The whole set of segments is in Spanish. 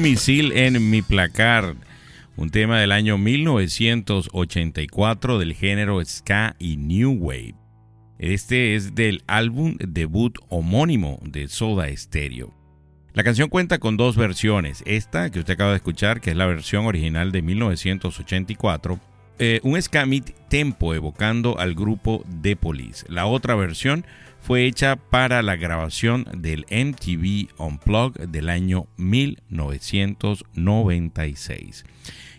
Misil en mi placar, un tema del año 1984 del género ska y new wave. Este es del álbum debut homónimo de Soda Stereo. La canción cuenta con dos versiones, esta que usted acaba de escuchar, que es la versión original de 1984, eh, un ska mid tempo evocando al grupo The Police. La otra versión fue hecha para la grabación del MTV Unplugged del año 1996.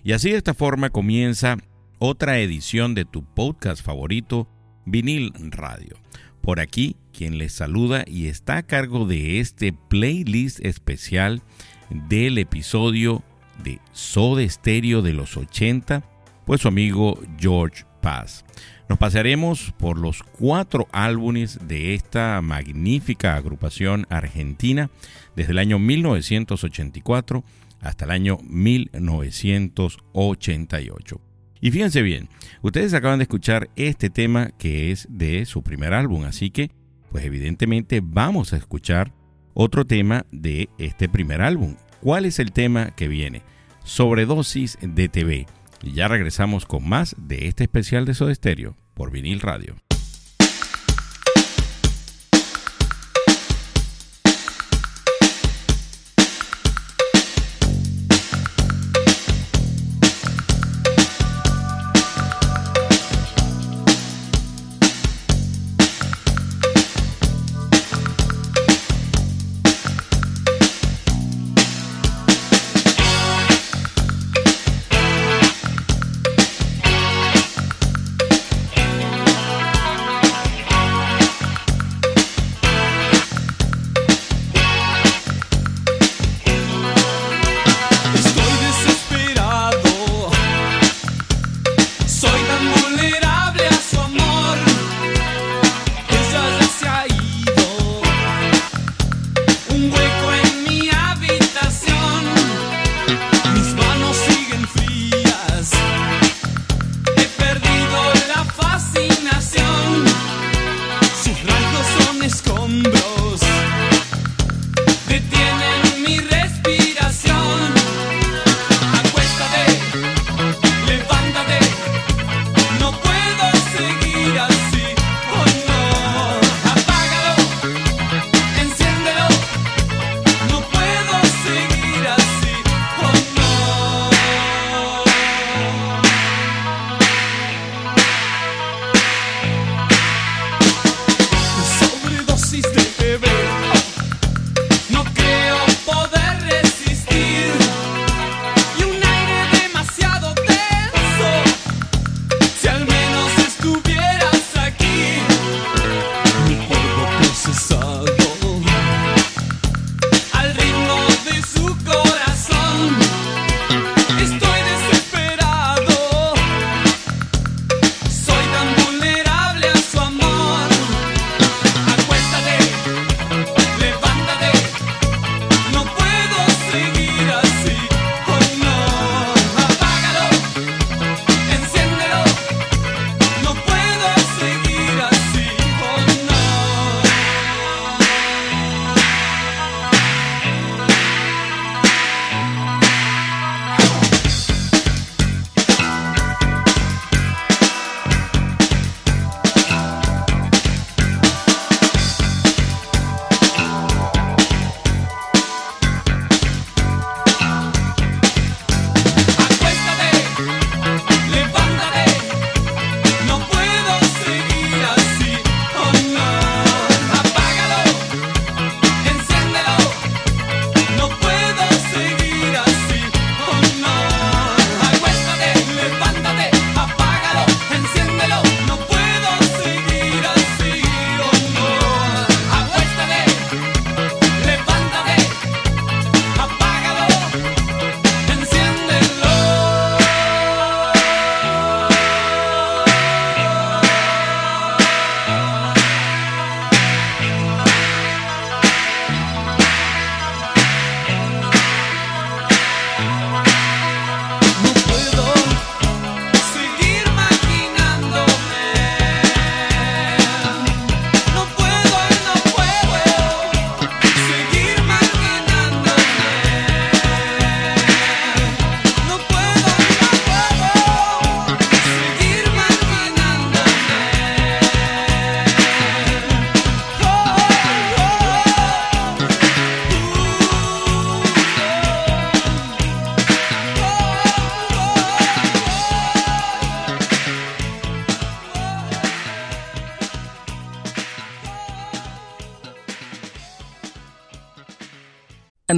Y así de esta forma comienza otra edición de tu podcast favorito, Vinil Radio. Por aquí, quien les saluda y está a cargo de este playlist especial del episodio de Soda Stereo de los 80, su amigo George Paz. Nos pasaremos por los cuatro álbumes de esta magnífica agrupación argentina desde el año 1984 hasta el año 1988. Y fíjense bien, ustedes acaban de escuchar este tema que es de su primer álbum, así que pues evidentemente vamos a escuchar otro tema de este primer álbum. ¿Cuál es el tema que viene? Sobredosis de TV. Y ya regresamos con más de este especial de Soda Stereo por vinil radio.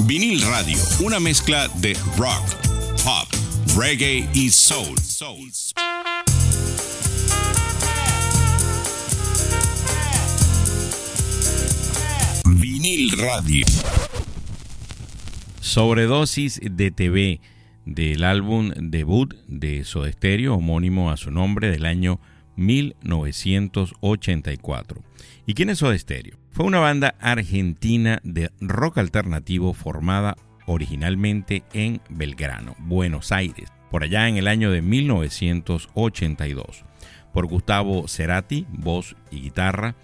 Vinil Radio, una mezcla de rock, pop, reggae y soul. Vinil Radio. Sobredosis de TV del álbum debut de Soda Stereo, homónimo a su nombre del año 1984. ¿Y quién es Soda Stereo? Fue una banda argentina de rock alternativo formada originalmente en Belgrano, Buenos Aires, por allá en el año de 1982, por Gustavo Cerati, voz y guitarra,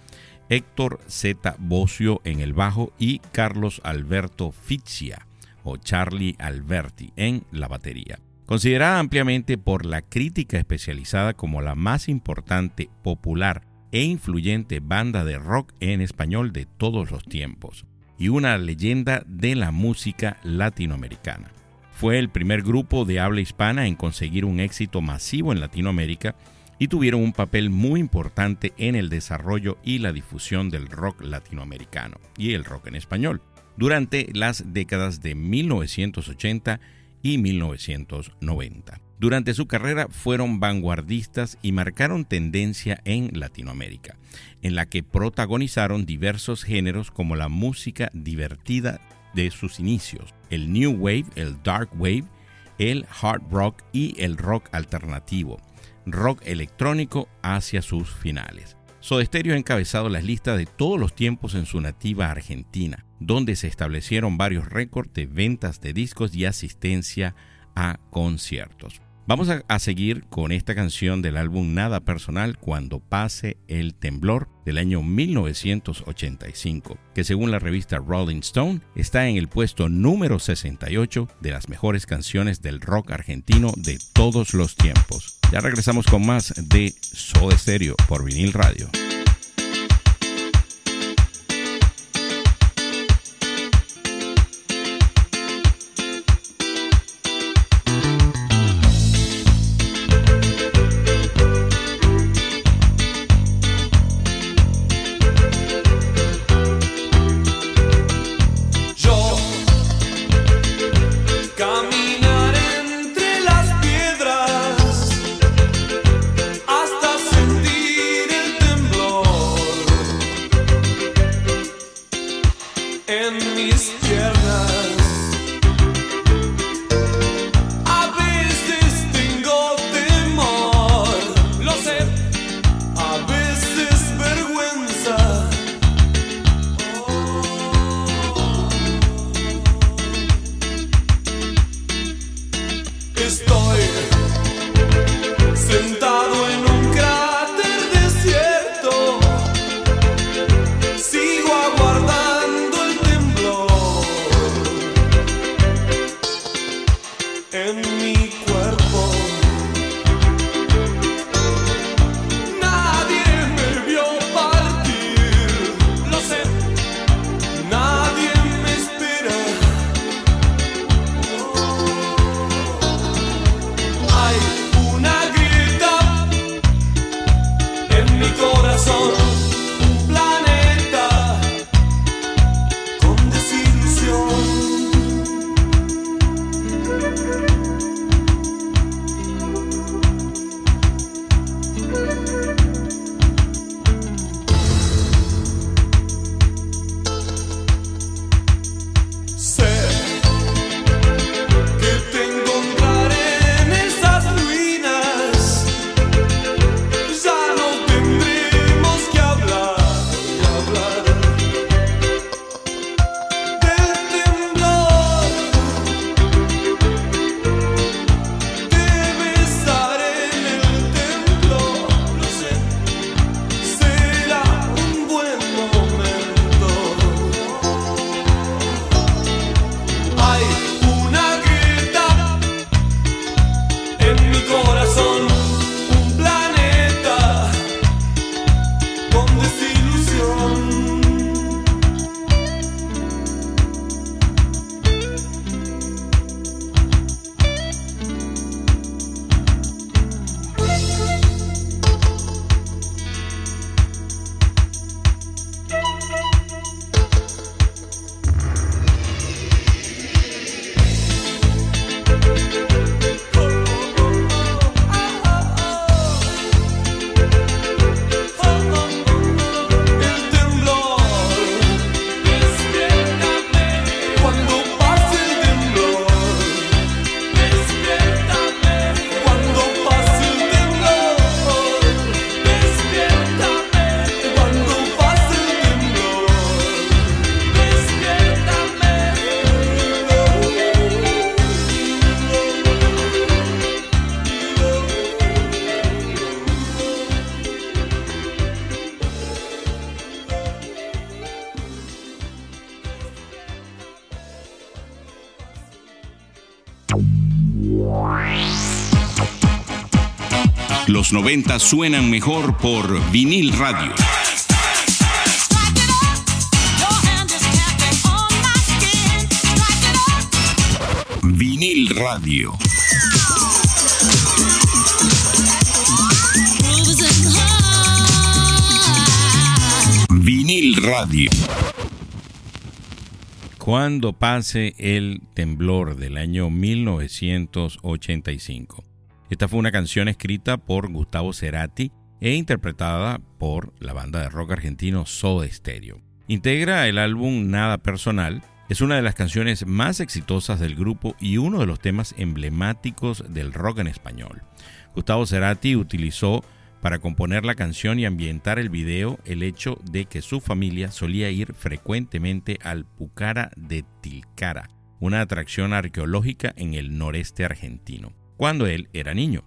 Héctor Z. Bocio en el bajo y Carlos Alberto Fitzia o Charlie Alberti en la batería. Considerada ampliamente por la crítica especializada como la más importante, popular e influyente banda de rock en español de todos los tiempos y una leyenda de la música latinoamericana. Fue el primer grupo de habla hispana en conseguir un éxito masivo en Latinoamérica y tuvieron un papel muy importante en el desarrollo y la difusión del rock latinoamericano y el rock en español durante las décadas de 1980 y 1990. Durante su carrera fueron vanguardistas y marcaron tendencia en Latinoamérica, en la que protagonizaron diversos géneros como la música divertida de sus inicios, el New Wave, el Dark Wave, el Hard Rock y el rock alternativo, rock electrónico hacia sus finales. Soda Stereo ha encabezado las listas de todos los tiempos en su nativa Argentina, donde se establecieron varios récords de ventas de discos y asistencia a conciertos. Vamos a, seguir con esta canción del álbum Nada Personal cuando pase el temblor del año 1985, que según la revista Rolling Stone está en el puesto número 68 de las mejores canciones del rock argentino de todos los tiempos. Ya regresamos con más de Soda Stereo por vinil radio. 90 suenan mejor por vinil radio. Vinil radio. Vinil radio. Cuando pase el temblor del año 1985. Esta fue una canción escrita por Gustavo Cerati e interpretada por la banda de rock argentino Soda Stereo. Integra el álbum Nada Personal, es una de las canciones más exitosas del grupo y uno de los temas emblemáticos del rock en español. Gustavo Cerati utilizó para componer la canción y ambientar el video el hecho de que su familia solía ir frecuentemente al Pucara de Tilcara, una atracción arqueológica en el noreste argentino, cuando él era niño.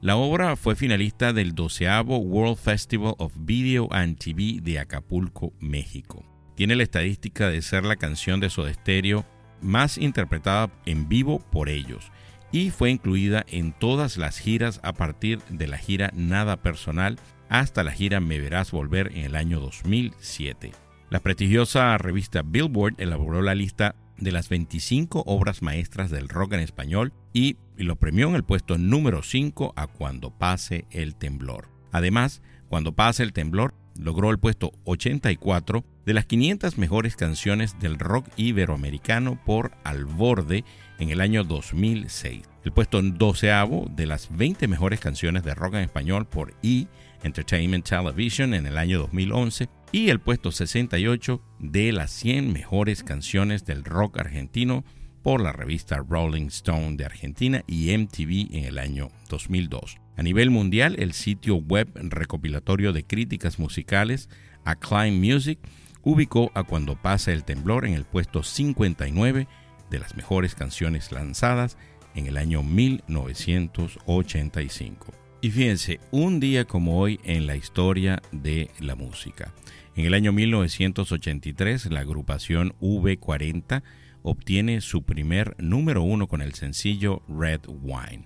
La obra fue finalista del 12 World Festival of Video and TV de Acapulco, México. Tiene la estadística de ser la canción de Soda Stereo más interpretada en vivo por ellos y fue incluida en todas las giras a partir de la gira Nada Personal hasta la gira Me Verás Volver en el año 2007. La prestigiosa revista Billboard elaboró la lista de las 25 obras maestras del rock en español y lo premió en el puesto número 5 a Cuando pase el temblor. Además, Cuando pase el temblor logró el puesto 84 de las 500 mejores canciones del rock iberoamericano por Al Borde en el año 2006. El puesto 12 de las 20 mejores canciones de rock en español por E! Entertainment Television en el año 2011 y el puesto 68 de las 100 mejores canciones del rock argentino por la revista Rolling Stone de Argentina y MTV en el año 2002. A nivel mundial, el sitio web recopilatorio de críticas musicales Acclaim Music ubicó a Cuando pasa el temblor en el puesto 59 de las mejores canciones lanzadas en el año 1985. Y fíjense, un día como hoy en la historia de la música. En el año 1983, la agrupación V40 obtiene su primer número uno con el sencillo Red Wine.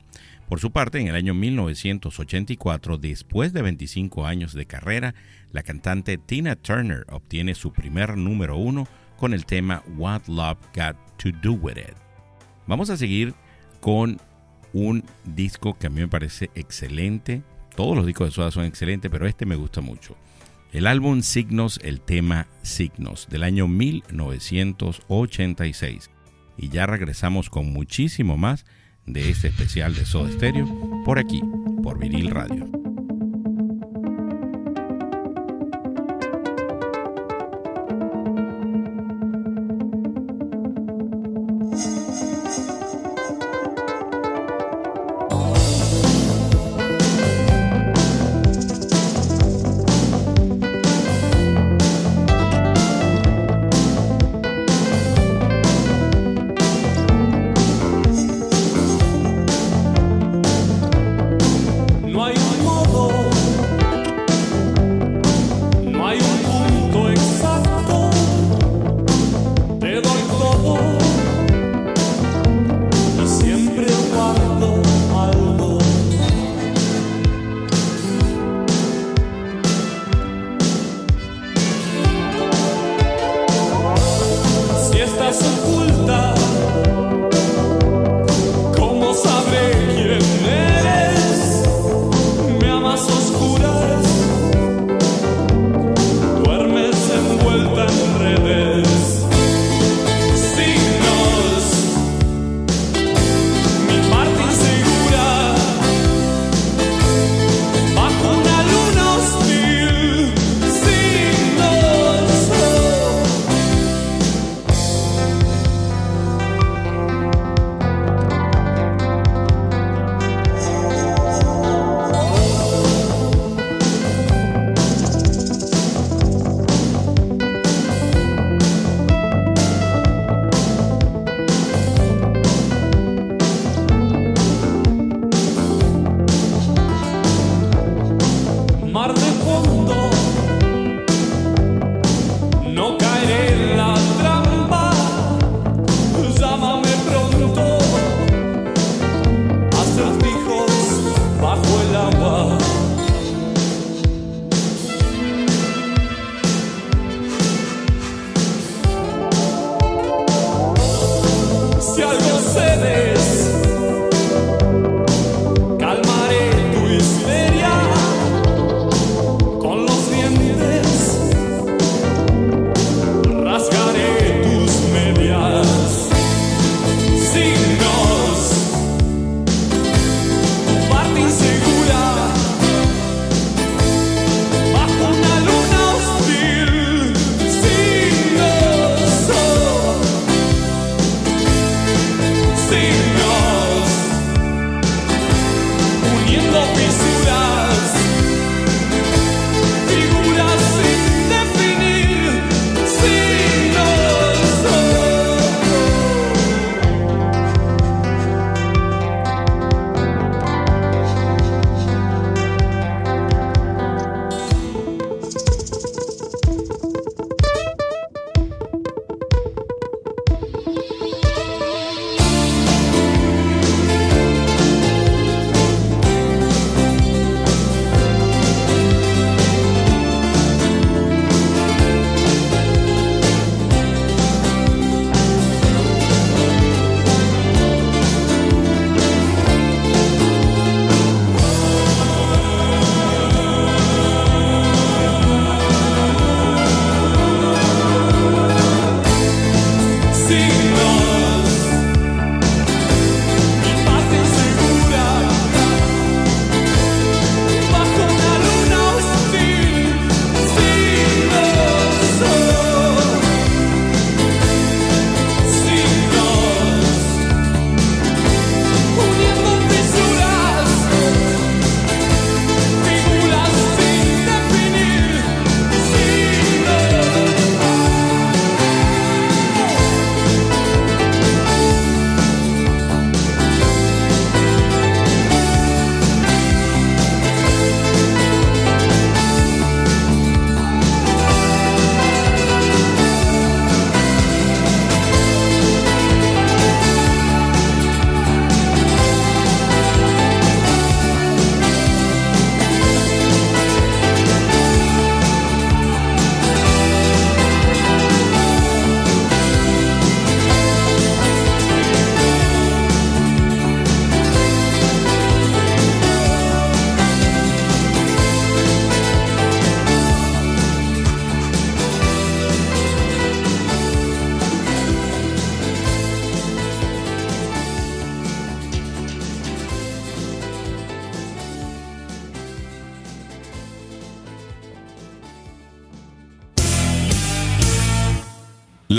Por su parte, en el año 1984, después de 25 años de carrera, la cantante Tina Turner obtiene su primer número uno con el tema What Love Got to Do With It. Vamos a seguir con un disco que a mí me parece excelente. Todos los discos de Soda son excelentes, pero este me gusta mucho. El álbum Signos, el tema Signos, del año 1986. Y ya regresamos con muchísimo más de este especial de Soda Stereo por aquí, por Vinil Radio.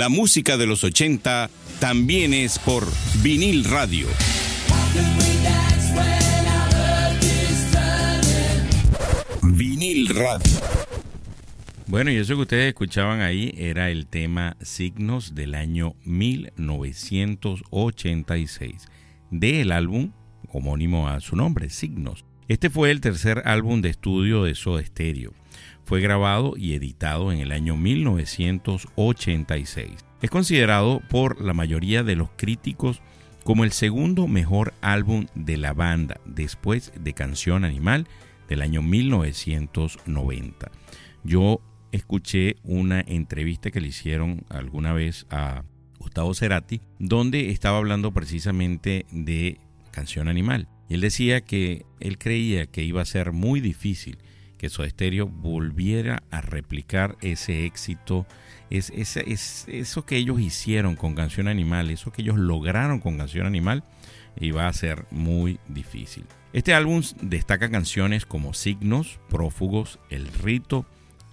Música de los 80 también es por vinil radio. Vinil radio. Bueno, y eso que ustedes escuchaban ahí era el tema Signos del año 1986 del álbum homónimo a su nombre, Signos. Este fue el tercer álbum de estudio de Soda Stereo. Fue grabado y editado en el año 1986. Es considerado por la mayoría de los críticos como el segundo mejor álbum de la banda después de Canción Animal del año 1990. Yo escuché una entrevista que le hicieron alguna vez a Gustavo Cerati, donde estaba hablando precisamente de Canción Animal. Y él decía que él creía que iba a ser muy difícil que Soda Stereo volviera a replicar ese éxito, es, es, eso que ellos hicieron con Canción Animal, eso que ellos lograron con Canción Animal, iba a ser muy difícil. Este álbum destaca canciones como Signos, Prófugos, El Rito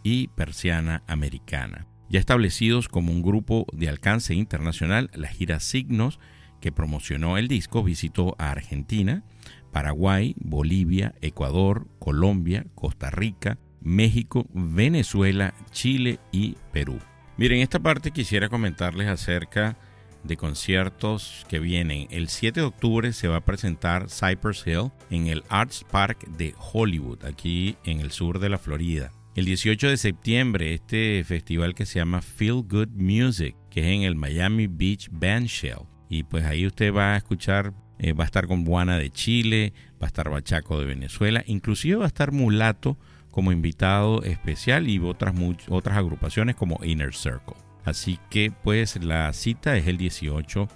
y Persiana Americana. Ya establecidos como un grupo de alcance internacional, la gira Signos, que promocionó el disco, visitó a Argentina, Paraguay, Bolivia, Ecuador, Colombia, Costa Rica, México, Venezuela, Chile y Perú. Miren, esta parte quisiera comentarles acerca de conciertos que vienen. El 7 de octubre se va a presentar Cypress Hill en el Arts Park de Hollywood, aquí en el sur de la Florida. El 18 de septiembre, este festival que se llama Feel Good Music, que es en el Miami Beach Band Shell. Y pues ahí usted va a escuchar eh, va a estar con Buana de Chile, va a estar Bachaco de Venezuela, inclusive va a estar Mulato como invitado especial y otras, otras agrupaciones como Inner Circle. Así que pues la cita es el 18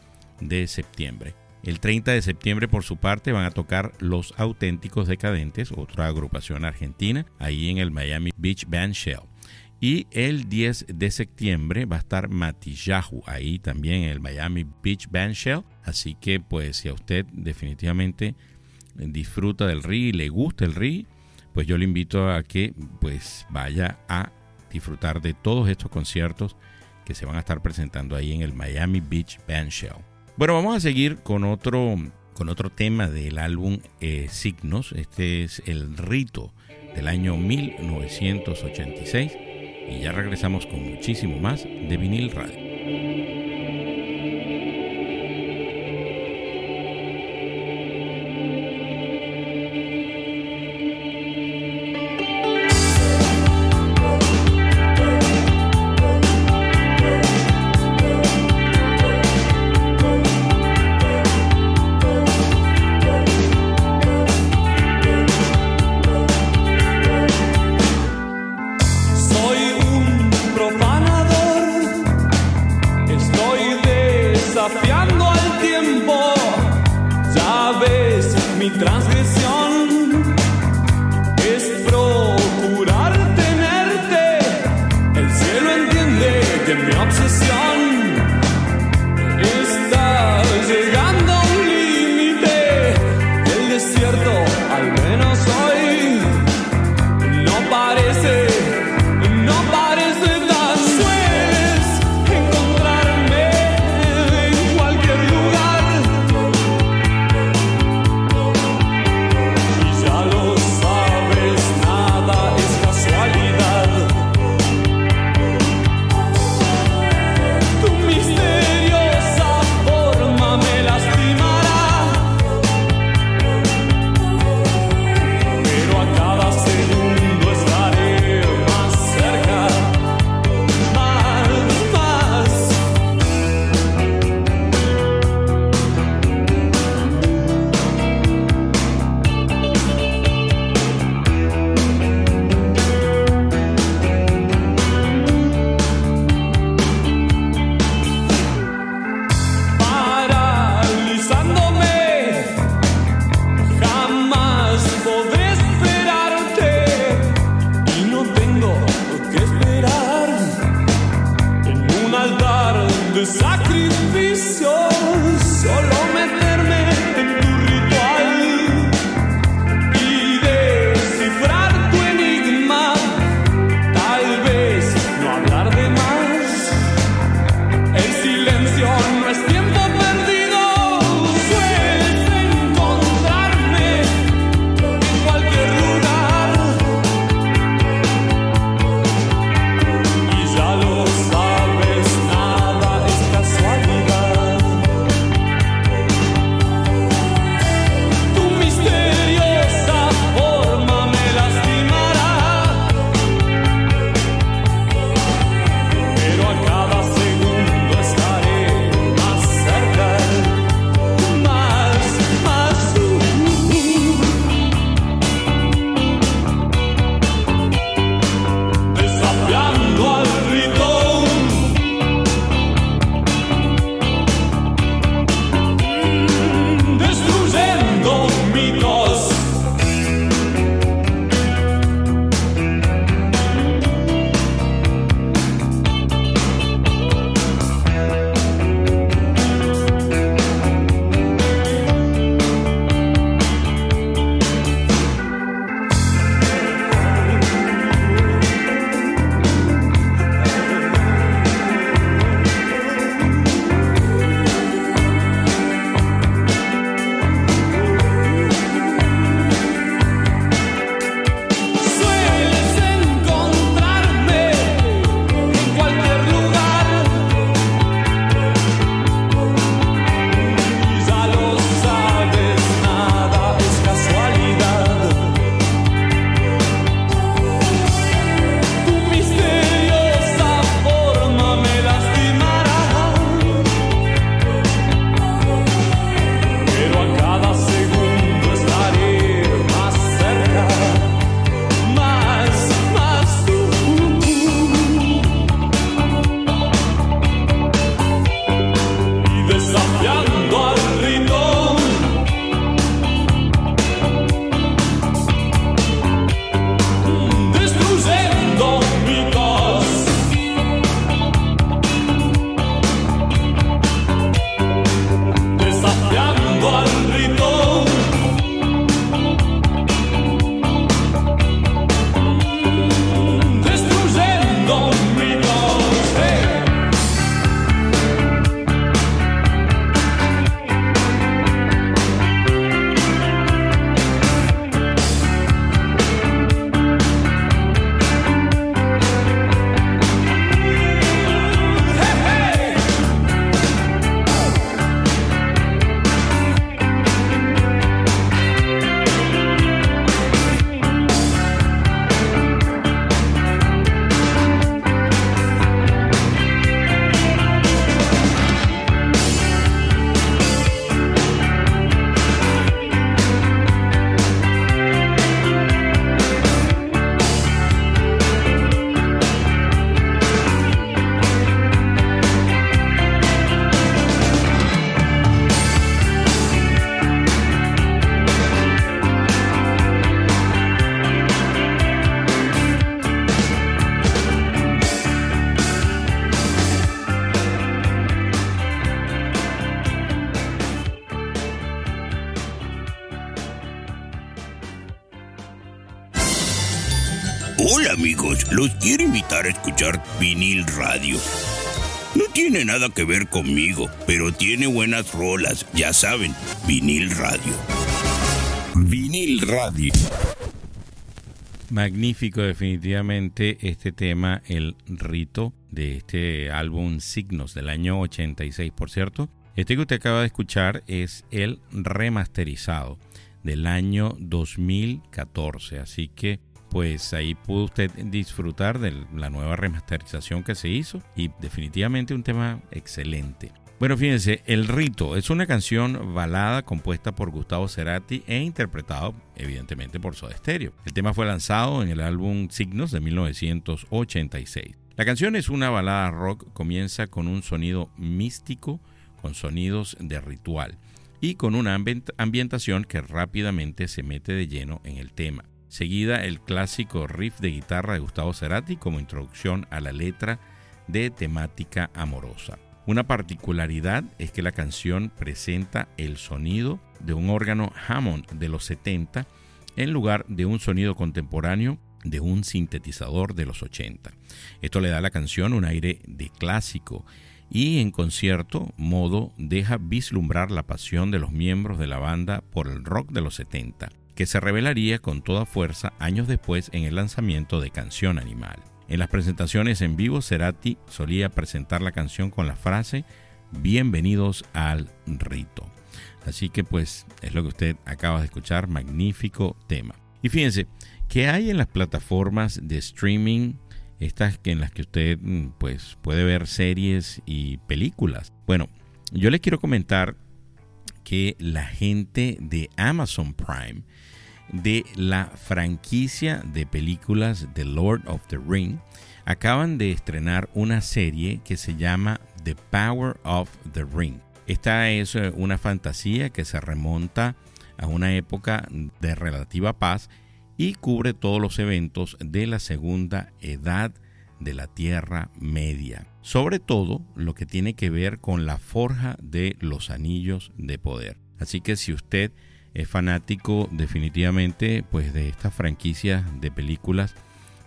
de septiembre. El 30 de septiembre por su parte van a tocar Los Auténticos Decadentes, otra agrupación argentina, ahí en el Miami Beach Band Shell. Y el 10 de septiembre va a estar Matillahu, ahí también en el Miami Beach Band Shell. Así que pues si a usted definitivamente disfruta del RI y le gusta el RI, pues yo le invito a que pues vaya a disfrutar de todos estos conciertos que se van a estar presentando ahí en el Miami Beach Band Shell. Bueno, vamos a seguir con otro, con otro tema del álbum eh, Signos. Este es el rito del año 1986 y ya regresamos con muchísimo más de vinil radio. Los quiero invitar a escuchar vinil radio. No tiene nada que ver conmigo, pero tiene buenas rolas, ya saben, vinil radio. Vinil radio. Magnífico definitivamente este tema, el rito de este álbum Signos del año 86, por cierto. Este que usted acaba de escuchar es el remasterizado del año 2014, así que pues ahí pudo usted disfrutar de la nueva remasterización que se hizo y definitivamente un tema excelente. Bueno, fíjense, El Rito es una canción balada compuesta por Gustavo Cerati e interpretado evidentemente por Soda Stereo. El tema fue lanzado en el álbum Signos de 1986. La canción es una balada rock, comienza con un sonido místico, con sonidos de ritual y con una ambientación que rápidamente se mete de lleno en el tema. Seguida el clásico riff de guitarra de Gustavo Cerati como introducción a la letra de temática amorosa. Una particularidad es que la canción presenta el sonido de un órgano Hammond de los 70 en lugar de un sonido contemporáneo de un sintetizador de los 80. Esto le da a la canción un aire de clásico y en concierto modo deja vislumbrar la pasión de los miembros de la banda por el rock de los 70, que se revelaría con toda fuerza años después en el lanzamiento de Canción Animal. En las presentaciones en vivo, Cerati solía presentar la canción con la frase Bienvenidos al rito. Así que pues es lo que usted acaba de escuchar, magnífico tema. Y fíjense, ¿qué hay en las plataformas de streaming? Estas en las que usted mm, pues puede ver series y películas. Bueno, yo les quiero comentar que la gente de Amazon Prime de la franquicia de películas The Lord of the Ring acaban de estrenar una serie que se llama The Power of the Ring. Esta es eh, una fantasía que se remonta a una época de relativa paz y cubre todos los eventos de la segunda edad de la Tierra Media. Sobre todo lo que tiene que ver con la forja de los anillos de poder. Así que si usted es fanático definitivamente pues de esta franquicia de películas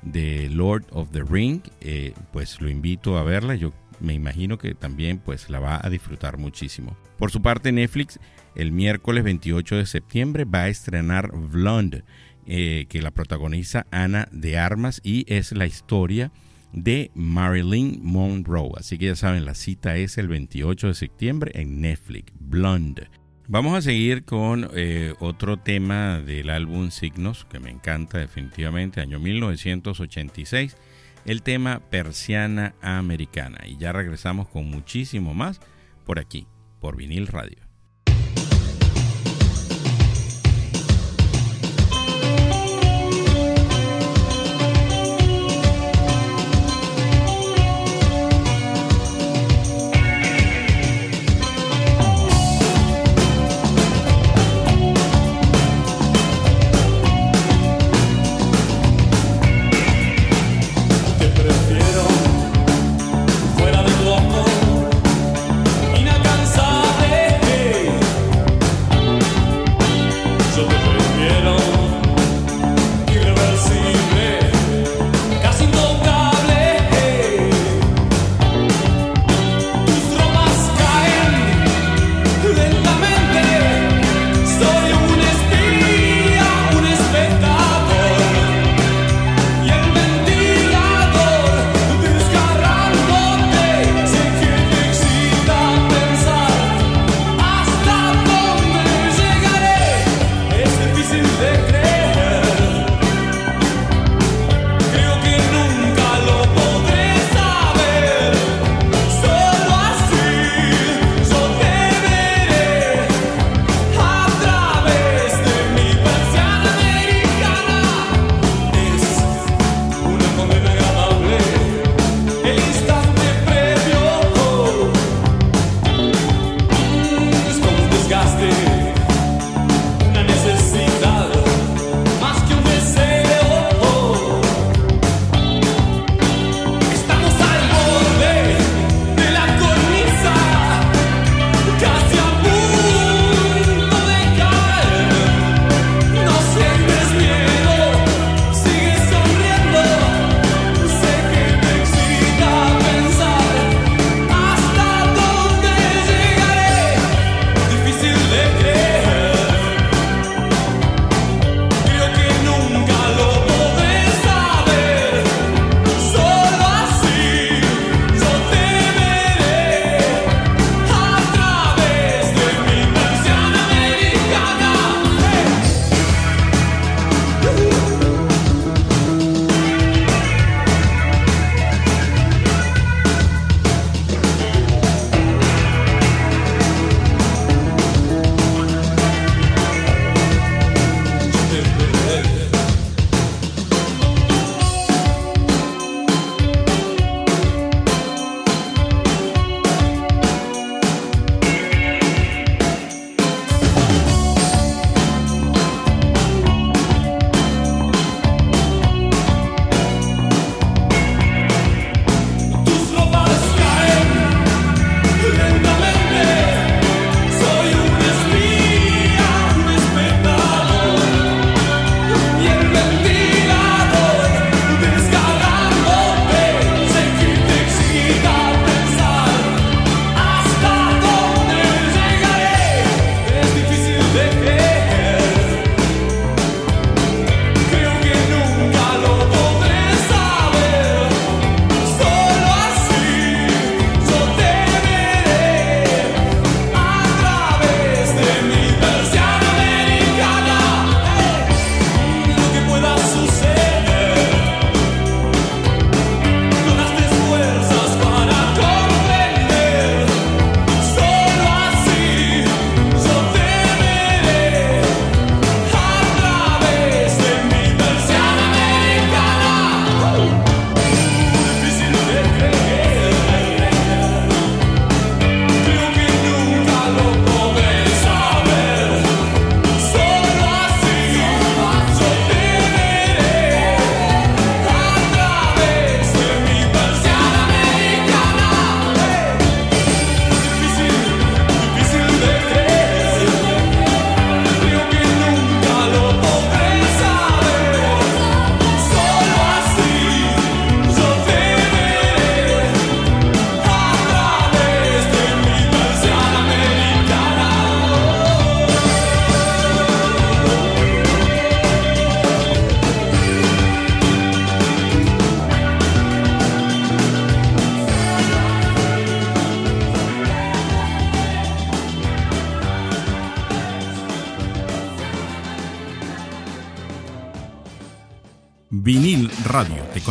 de Lord of the Ring, eh, pues lo invito a verla. Yo me imagino que también pues la va a disfrutar muchísimo. Por su parte Netflix el miércoles 28 de septiembre va a estrenar Blonde, eh, que la protagoniza Ana de Armas y es la historia de Marilyn Monroe. Así que ya saben, la cita es el 28 de septiembre en Netflix, Blonde. Vamos a seguir con eh, otro tema del álbum Signos, que me encanta definitivamente, año 1986, el tema Persiana Americana. Y ya regresamos con muchísimo más por aquí, por vinil radio.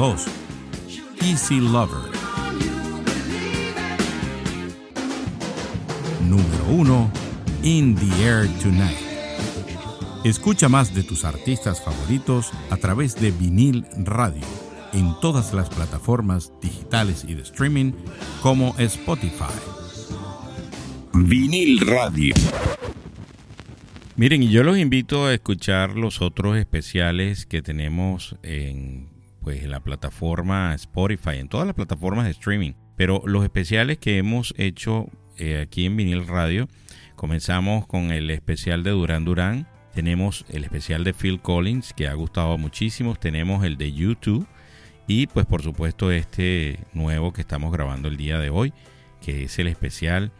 2. Easy Lover. Número 1. In the Air Tonight. Escucha más de tus artistas favoritos a través de vinil radio en todas las plataformas digitales y de streaming como Spotify. Vinil Radio. Miren, y yo los invito a escuchar los otros especiales que tenemos en, pues, en la plataforma Spotify, en todas las plataformas de streaming. Pero los especiales que hemos hecho eh, aquí en Vinil Radio, comenzamos con el especial de Durán Durán. Tenemos el especial de Phil Collins, que ha gustado muchísimo. Tenemos el de YouTube. Y pues por supuesto este nuevo que estamos grabando el día de hoy, que es el especial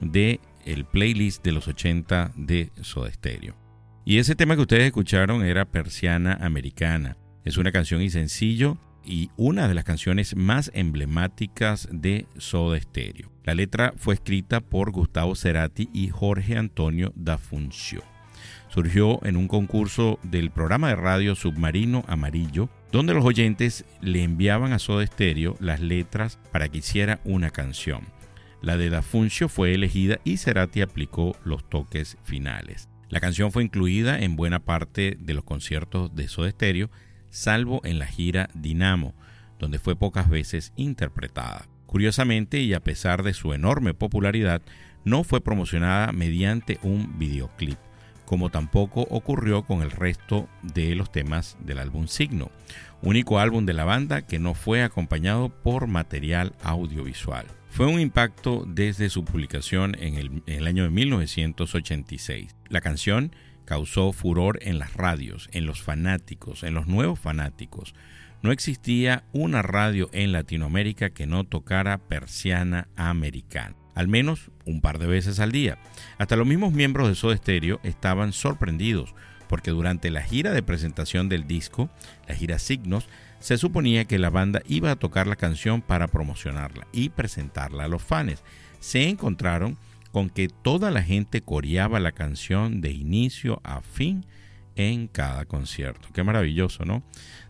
de el playlist de los 80 de Soda Stereo. Y ese tema que ustedes escucharon era Persiana Americana. Es una canción y sencillo y una de las canciones más emblemáticas de Soda Stereo. La letra fue escrita por Gustavo Cerati y Jorge Antonio da Funcio. Surgió en un concurso del programa de radio Submarino Amarillo, donde los oyentes le enviaban a Soda Stereo las letras para que hiciera una canción. La de Da Funcio fue elegida y Cerati aplicó los toques finales. La canción fue incluida en buena parte de los conciertos de Soda Stereo, salvo en la gira Dinamo, donde fue pocas veces interpretada. Curiosamente, y a pesar de su enorme popularidad, no fue promocionada mediante un videoclip, como tampoco ocurrió con el resto de los temas del álbum Signo, único álbum de la banda que no fue acompañado por material audiovisual. Fue un impacto desde su publicación en el, año de 1986. La canción causó furor en las radios, en los fanáticos, en los nuevos fanáticos. No existía una radio en Latinoamérica que no tocara persiana americana, al menos un par de veces al día. Hasta los mismos miembros de Soda Stereo estaban sorprendidos porque durante la gira de presentación del disco, la gira Signos, se suponía que la banda iba a tocar la canción para promocionarla y presentarla a los fans. Se encontraron con que toda la gente coreaba la canción de inicio a fin en cada concierto. Qué maravilloso, ¿no?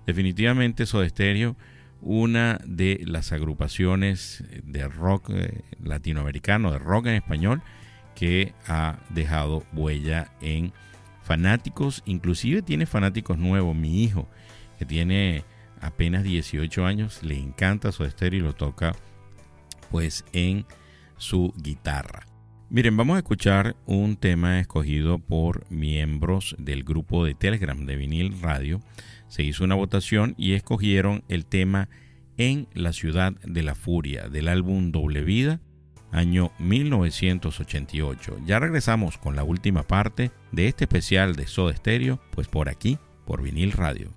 Definitivamente Soda Stereo, una de las agrupaciones de rock eh, latinoamericano, de rock en español, que ha dejado huella en fanáticos, inclusive tiene fanáticos nuevos. Mi hijo, que tiene apenas 18 años, le encanta Soda Stereo y lo toca pues en su guitarra. Miren, vamos a escuchar un tema escogido por miembros del grupo de Telegram de Vinil Radio. Se hizo una votación y escogieron el tema En la ciudad de la furia del álbum Doble Vida, año 1988. Ya regresamos con la última parte de este especial de Soda Stereo, pues por aquí, por Vinil Radio.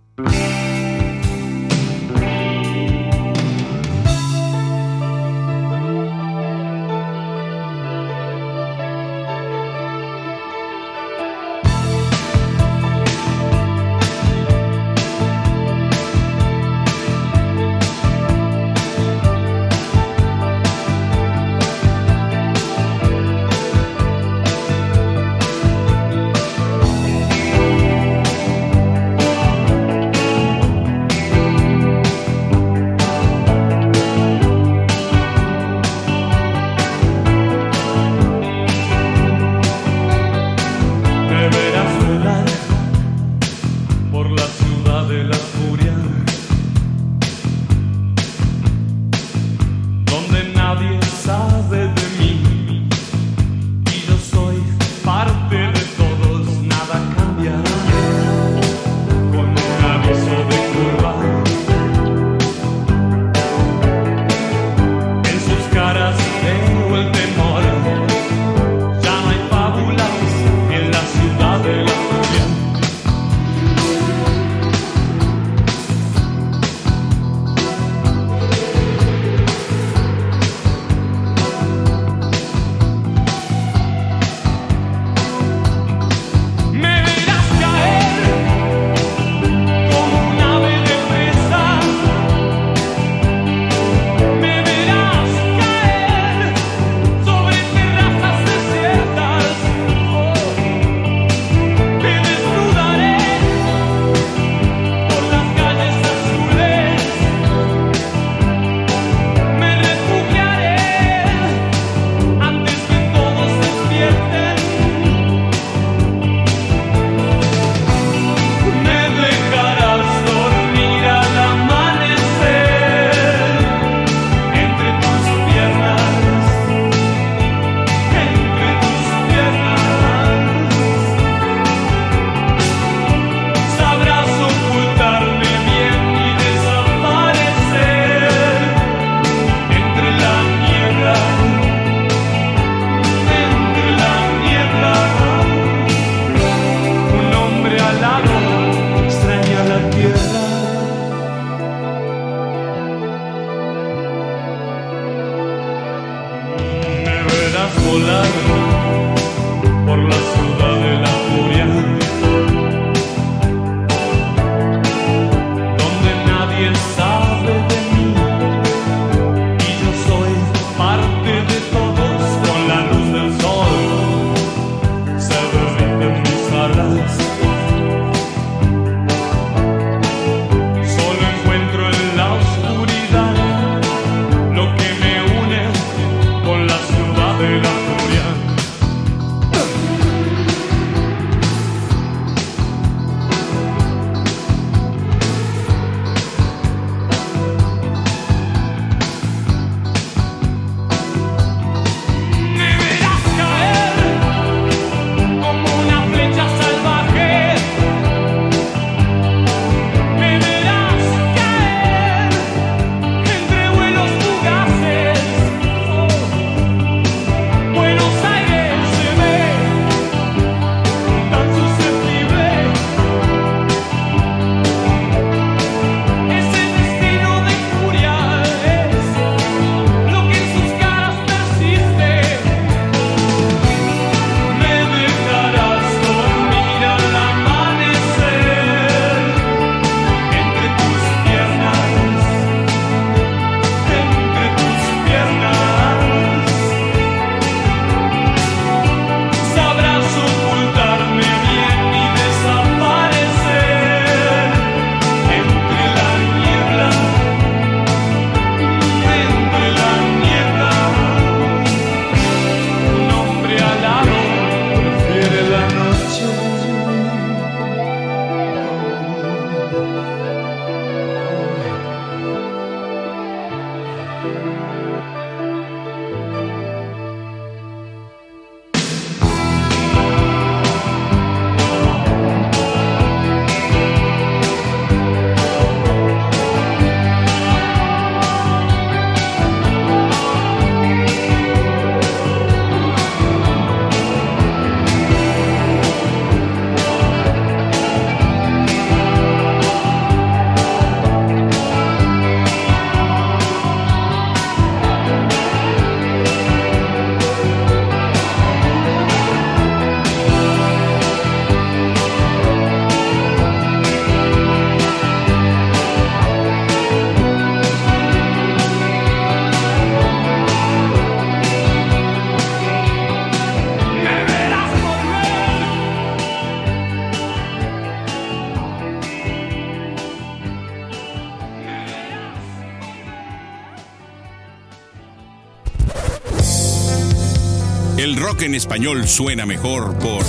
Rock en español suena mejor por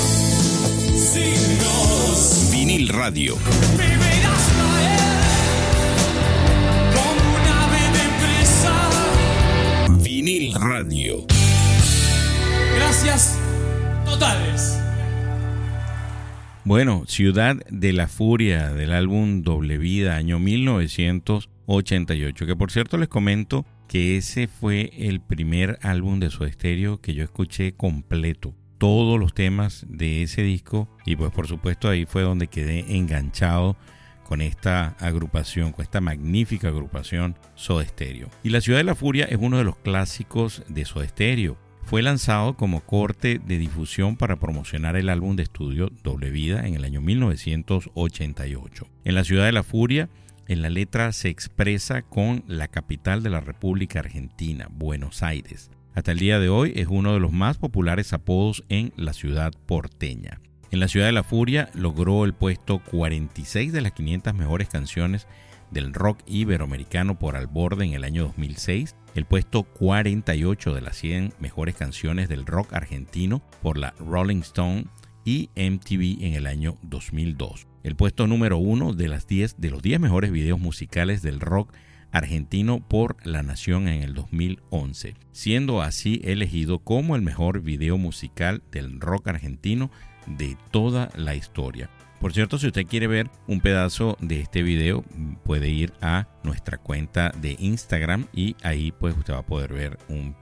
Vinil Radio. Vinil Radio. Gracias totales. Bueno, Ciudad de la Furia del álbum Doble Vida, año 1988, que por cierto les comento que ese fue el primer álbum de su estéreo que yo escuché completo. Todos los temas de ese disco y pues por supuesto ahí fue donde quedé enganchado con esta agrupación, con esta magnífica agrupación Soda Stereo. Y La Ciudad de la Furia es uno de los clásicos de Soda Stereo. Fue lanzado como corte de difusión para promocionar el álbum de estudio Doble Vida en el año 1988. En La Ciudad de la Furia, en la letra se expresa con la capital de la República Argentina, Buenos Aires. Hasta el día de hoy es uno de los más populares apodos en la ciudad porteña. En la Ciudad de la Furia logró el puesto 46 de las 500 mejores canciones del rock iberoamericano por Al Borde en el año 2006, el puesto 48 de las 100 mejores canciones del rock argentino por la Rolling Stone y MTV en el año 2002, el puesto número 1 de, las 10, de los 10 mejores videos musicales del rock argentino por La Nación en el 2011, siendo así elegido como el mejor video musical del rock argentino de toda la historia. Por cierto, si usted quiere ver un pedazo de este video, puede ir a nuestra cuenta de Instagram y ahí pues usted va a poder ver un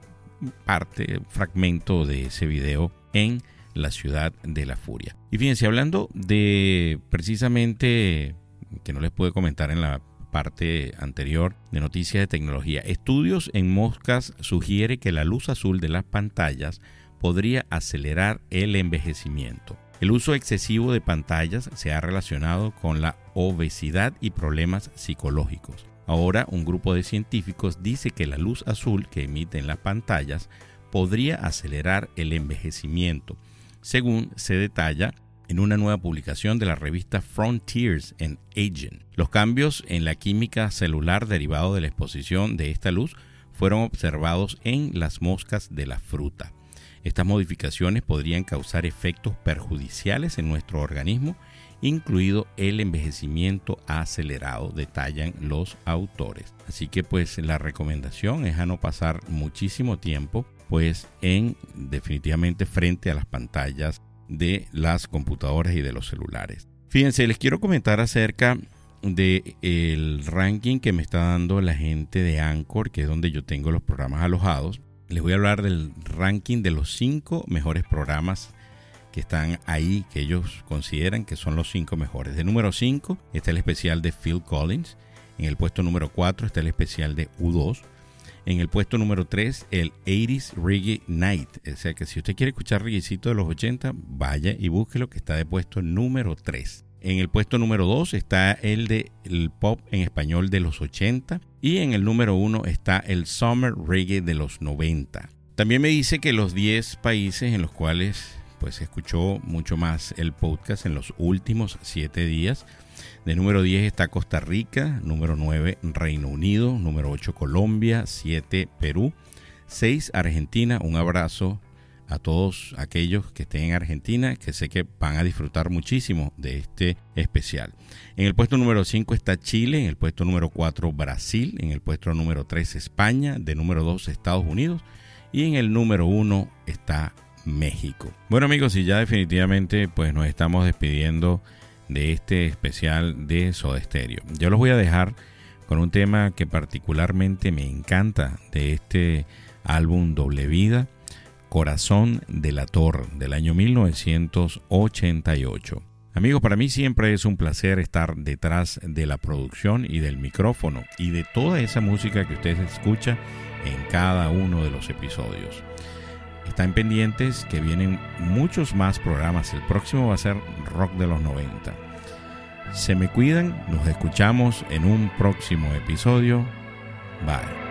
parte, un fragmento de ese video en la ciudad de la furia. Y fíjense, hablando de precisamente, que no les pude comentar en la parte anterior de noticias de tecnología, estudios en moscas sugiere que la luz azul de las pantallas podría acelerar el envejecimiento. El uso excesivo de pantallas se ha relacionado con la obesidad y problemas psicológicos. Ahora un grupo de científicos dice que la luz azul que emiten las pantallas podría acelerar el envejecimiento, según se detalla en una nueva publicación de la revista Frontiers in Aging. Los cambios en la química celular derivado de la exposición de esta luz fueron observados en las moscas de la fruta. Estas modificaciones podrían causar efectos perjudiciales en nuestro organismo, incluido el envejecimiento acelerado, detallan los autores. Así que pues la recomendación es a no pasar muchísimo tiempo pues en definitivamente frente a las pantallas de las computadoras y de los celulares. Fíjense, les quiero comentar acerca de el ranking que me está dando la gente de Anchor, que es donde yo tengo los programas alojados les voy a hablar del ranking de los cinco mejores programas que están ahí, que ellos consideran que son los cinco mejores. De número 5 está el especial de Phil Collins. En el puesto número 4 está el especial de U2. En el puesto número 3, el 80s Reggae Night. O sea que si usted quiere escuchar reggaecito de los 80, vaya y búsquelo que está de puesto número 3. En el puesto número 2 está el de el pop en español de los 80 y en el número 1 está el Summer Reggae de los 90. También me dice que los 10 países en los cuales pues se escuchó mucho más el podcast en los últimos 7 días. De número 10 está Costa Rica, número 9 Reino Unido, número 8 Colombia, 7 Perú, 6 Argentina, un abrazo a todos aquellos que estén en Argentina, que sé que van a disfrutar muchísimo de este especial. En el puesto número 5 está Chile, en el puesto número 4 Brasil, en el puesto número 3 España, de número 2 Estados Unidos y en el número 1 está México. Bueno amigos, y ya definitivamente pues nos estamos despidiendo de este especial de Soda Stereo. Yo los voy a dejar con un tema que particularmente me encanta de este álbum Doble Vida Corazón de la Torre del año 1988. Amigos, para mí siempre es un placer estar detrás de la producción y del micrófono y de toda esa música que ustedes escuchan en cada uno de los episodios. Están pendientes que vienen muchos más programas. El próximo va a ser Rock de los 90. Se me cuidan, nos escuchamos en un próximo episodio. Bye.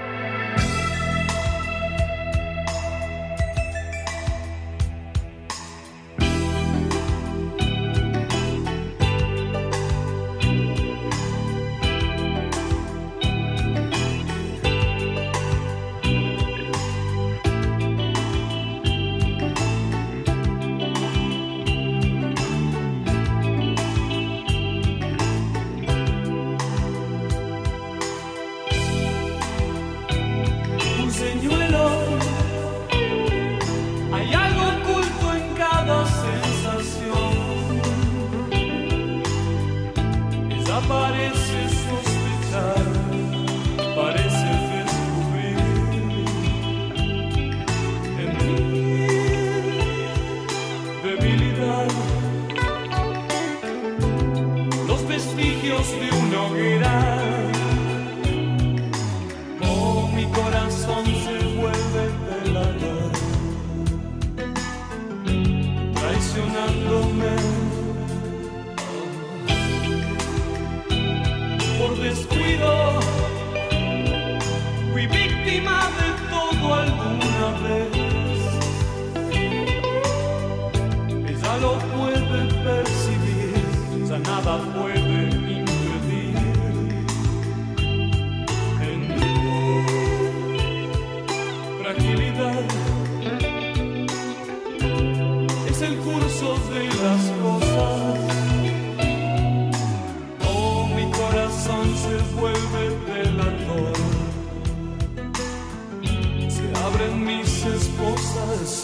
minhas esposas.